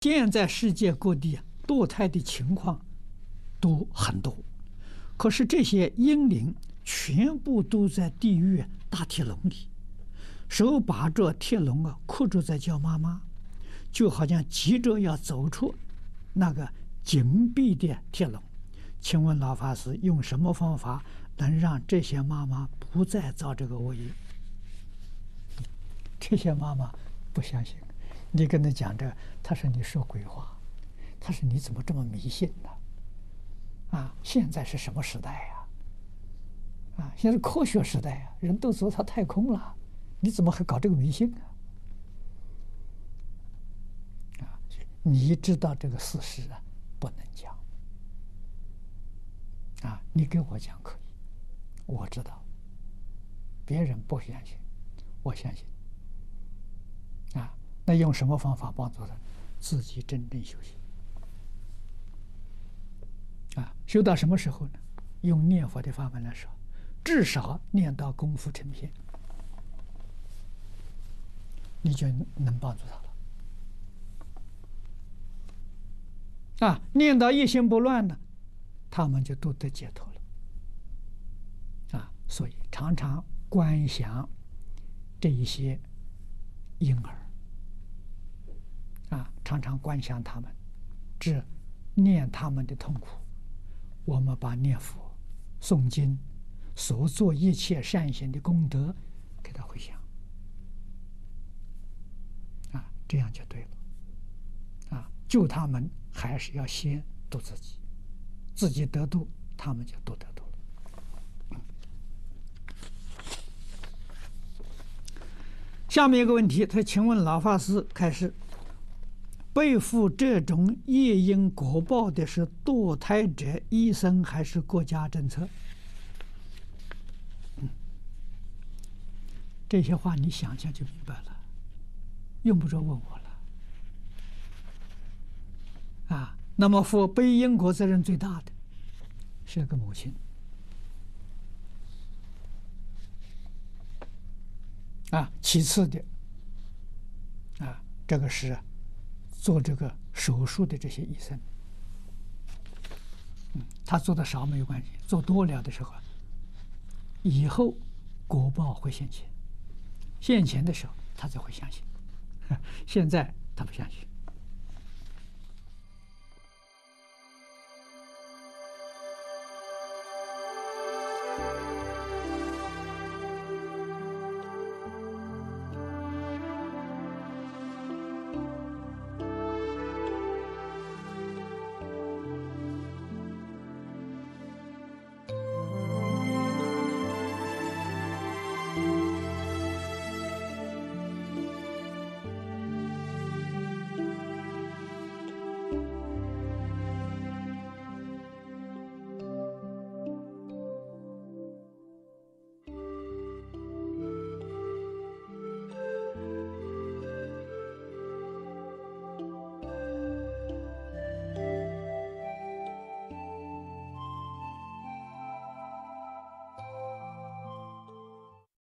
现在世界各地堕胎的情况都很多，可是这些婴灵全部都在地狱大铁笼里，手把着铁笼啊，哭着在叫妈妈，就好像急着要走出那个紧闭的铁笼。请问老法师，用什么方法能让这些妈妈不再造这个恶业？这些妈妈不相信。你跟他讲这，他说你说鬼话，他说你怎么这么迷信呢？啊，现在是什么时代呀？啊，现在是科学时代呀，人都走到太空了，你怎么还搞这个迷信啊？啊，你知道这个事实啊，不能讲。啊，你给我讲可以，我知道，别人不相信，我相信。那用什么方法帮助他？自己真正修行啊！修到什么时候呢？用念佛的方法来说，至少念到功夫成片，你就能帮助他了。啊，念到一心不乱呢，他们就都得解脱了。啊，所以常常观想这一些婴儿。常常观想他们，只念他们的痛苦，我们把念佛、诵经、所做一切善行的功德给他回向，啊，这样就对了。啊，救他们还是要先度自己，自己得度，他们就都得度了。下面一个问题，他请问老法师开始。背负这种业因果报的是堕胎者、医生还是国家政策？嗯，这些话你想想就明白了，用不着问我了。啊，那么负背因果责任最大的是个母亲。啊，其次的，啊，这个是。做这个手术的这些医生，嗯，他做的少没有关系，做多了的时候，以后国报会现前，现前的时候他才会相信，现在他不相信。